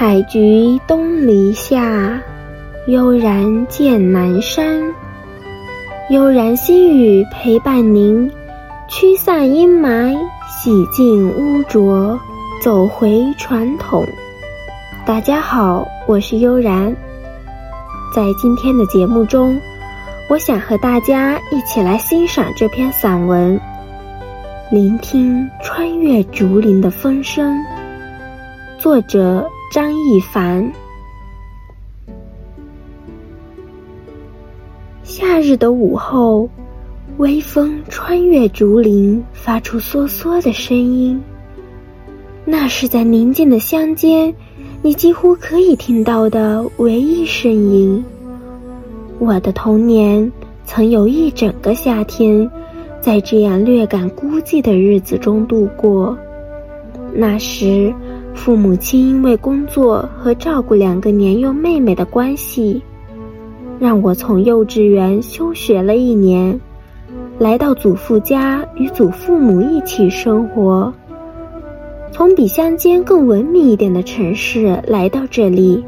采菊东篱下，悠然见南山。悠然心语陪伴您，驱散阴霾，洗净污浊，走回传统。大家好，我是悠然。在今天的节目中，我想和大家一起来欣赏这篇散文，聆听穿越竹林的风声。作者。张一凡。夏日的午后，微风穿越竹林，发出嗦嗦的声音。那是在宁静的乡间，你几乎可以听到的唯一声音。我的童年曾有一整个夏天，在这样略感孤寂的日子中度过。那时。父母亲因为工作和照顾两个年幼妹妹的关系，让我从幼稚园休学了一年，来到祖父家与祖父母一起生活。从比乡间更文明一点的城市来到这里，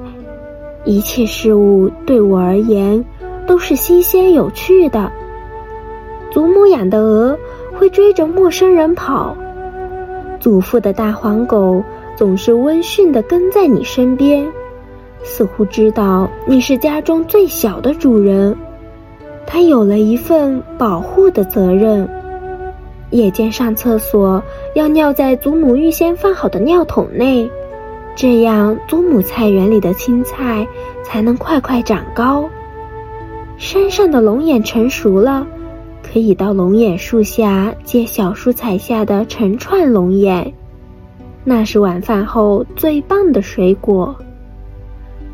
一切事物对我而言都是新鲜有趣的。祖母养的鹅会追着陌生人跑，祖父的大黄狗。总是温驯的跟在你身边，似乎知道你是家中最小的主人，他有了一份保护的责任。夜间上厕所要尿在祖母预先放好的尿桶内，这样祖母菜园里的青菜才能快快长高。山上的龙眼成熟了，可以到龙眼树下接小树采下的成串龙眼。那是晚饭后最棒的水果。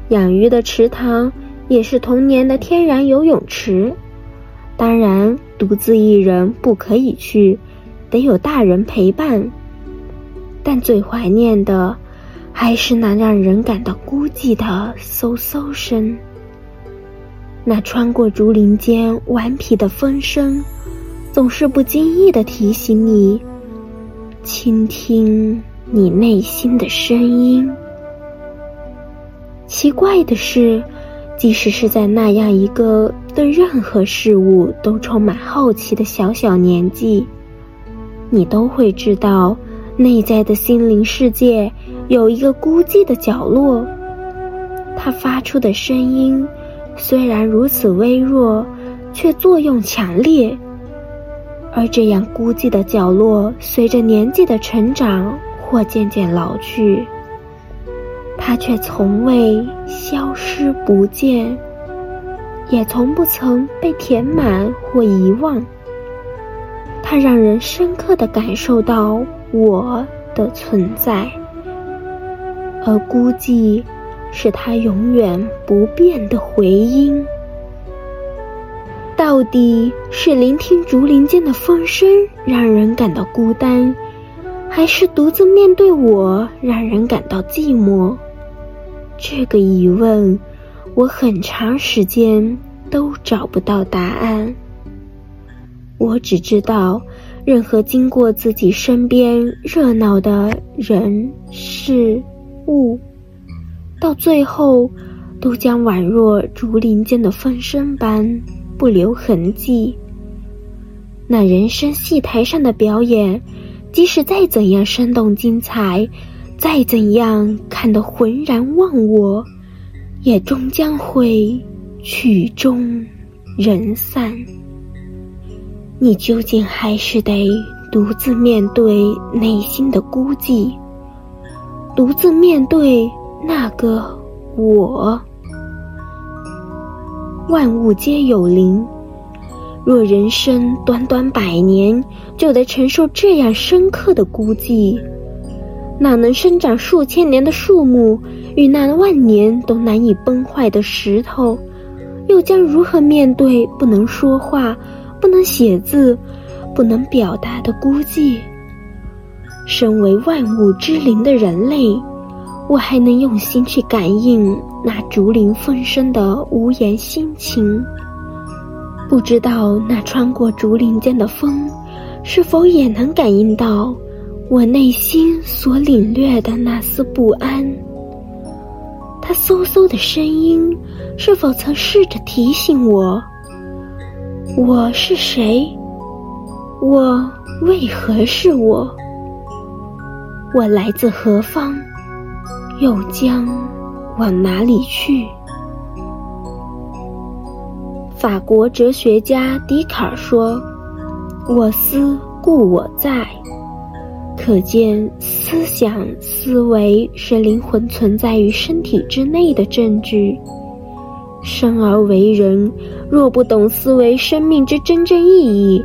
养鱼的池塘也是童年的天然游泳池，当然独自一人不可以去，得有大人陪伴。但最怀念的，还是那让人感到孤寂的嗖嗖声。那穿过竹林间顽皮的风声，总是不经意的提醒你，倾听。你内心的声音。奇怪的是，即使是在那样一个对任何事物都充满好奇的小小年纪，你都会知道，内在的心灵世界有一个孤寂的角落。它发出的声音虽然如此微弱，却作用强烈。而这样孤寂的角落，随着年纪的成长。或渐渐老去，它却从未消失不见，也从不曾被填满或遗忘。它让人深刻的感受到我的存在，而孤寂是它永远不变的回音。到底是聆听竹林间的风声让人感到孤单。还是独自面对我，让人感到寂寞。这个疑问，我很长时间都找不到答案。我只知道，任何经过自己身边热闹的人事物，到最后，都将宛若竹林间的风声般不留痕迹。那人生戏台上的表演。即使再怎样生动精彩，再怎样看得浑然忘我，也终将会曲终人散。你究竟还是得独自面对内心的孤寂，独自面对那个我。万物皆有灵。若人生短短百年，就得承受这样深刻的孤寂，哪能生长数千年的树木与那万年都难以崩坏的石头，又将如何面对不能说话、不能写字、不能表达的孤寂？身为万物之灵的人类，我还能用心去感应那竹林风声的无言心情。不知道那穿过竹林间的风，是否也能感应到我内心所领略的那丝不安？他嗖嗖的声音，是否曾试着提醒我：我是谁？我为何是我？我来自何方？又将往哪里去？法国哲学家笛卡尔说：“我思故我在。”可见，思想、思维是灵魂存在于身体之内的证据。生而为人，若不懂思维生命之真正意义，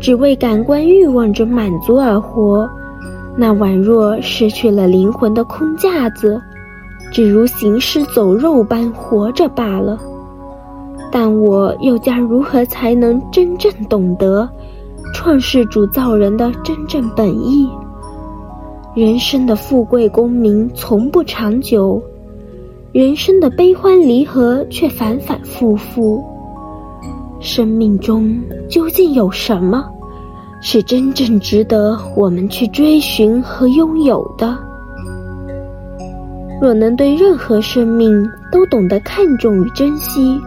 只为感官欲望之满足而活，那宛若失去了灵魂的空架子，只如行尸走肉般活着罢了。但我又将如何才能真正懂得创世主造人的真正本意？人生的富贵功名从不长久，人生的悲欢离合却反反复复。生命中究竟有什么，是真正值得我们去追寻和拥有的？若能对任何生命都懂得看重与珍惜，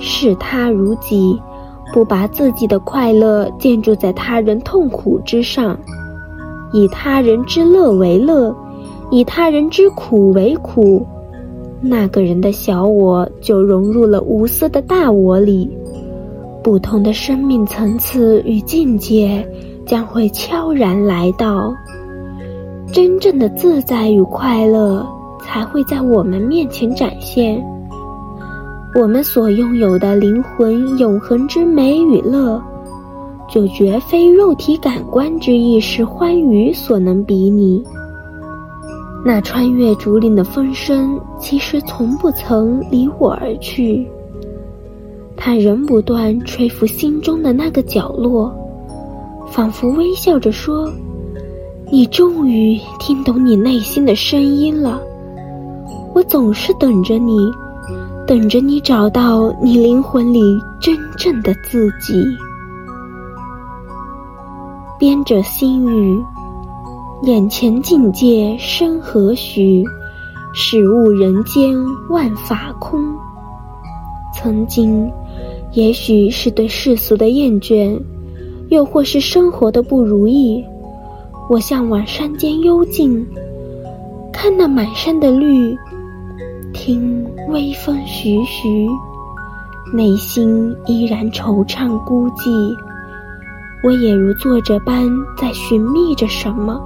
视他如己，不把自己的快乐建筑在他人痛苦之上。以他人之乐为乐，以他人之苦为苦，那个人的小我就融入了无私的大我里。不同的生命层次与境界将会悄然来到，真正的自在与快乐才会在我们面前展现。我们所拥有的灵魂永恒之美与乐。就绝非肉体感官之意识欢愉所能比拟。那穿越竹林的风声，其实从不曾离我而去。它仍不断吹拂心中的那个角落，仿佛微笑着说：“你终于听懂你内心的声音了。我总是等着你，等着你找到你灵魂里真正的自己。”编者心语：眼前境界生何许？始悟人间万法空。曾经，也许是对世俗的厌倦，又或是生活的不如意，我向往山间幽静，看那满山的绿，听微风徐徐，内心依然惆怅孤寂。我也如作者般在寻觅着什么，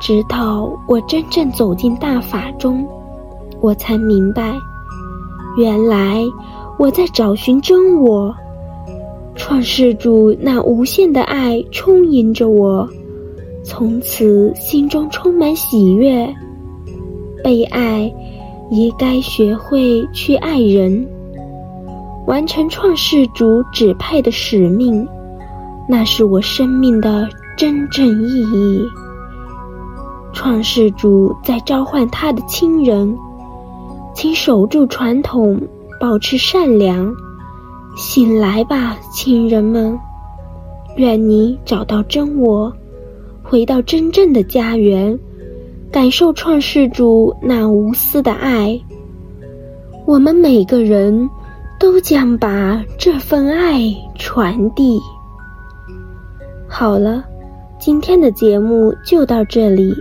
直到我真正走进大法中，我才明白，原来我在找寻真我。创世主那无限的爱充盈着我，从此心中充满喜悦。被爱，也该学会去爱人，完成创世主指派的使命。那是我生命的真正意义。创世主在召唤他的亲人，请守住传统，保持善良。醒来吧，亲人们！愿你找到真我，回到真正的家园，感受创世主那无私的爱。我们每个人都将把这份爱传递。好了，今天的节目就到这里，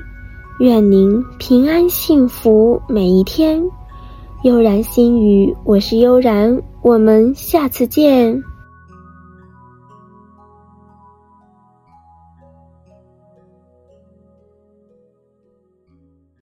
愿您平安幸福每一天。悠然心语，我是悠然，我们下次见。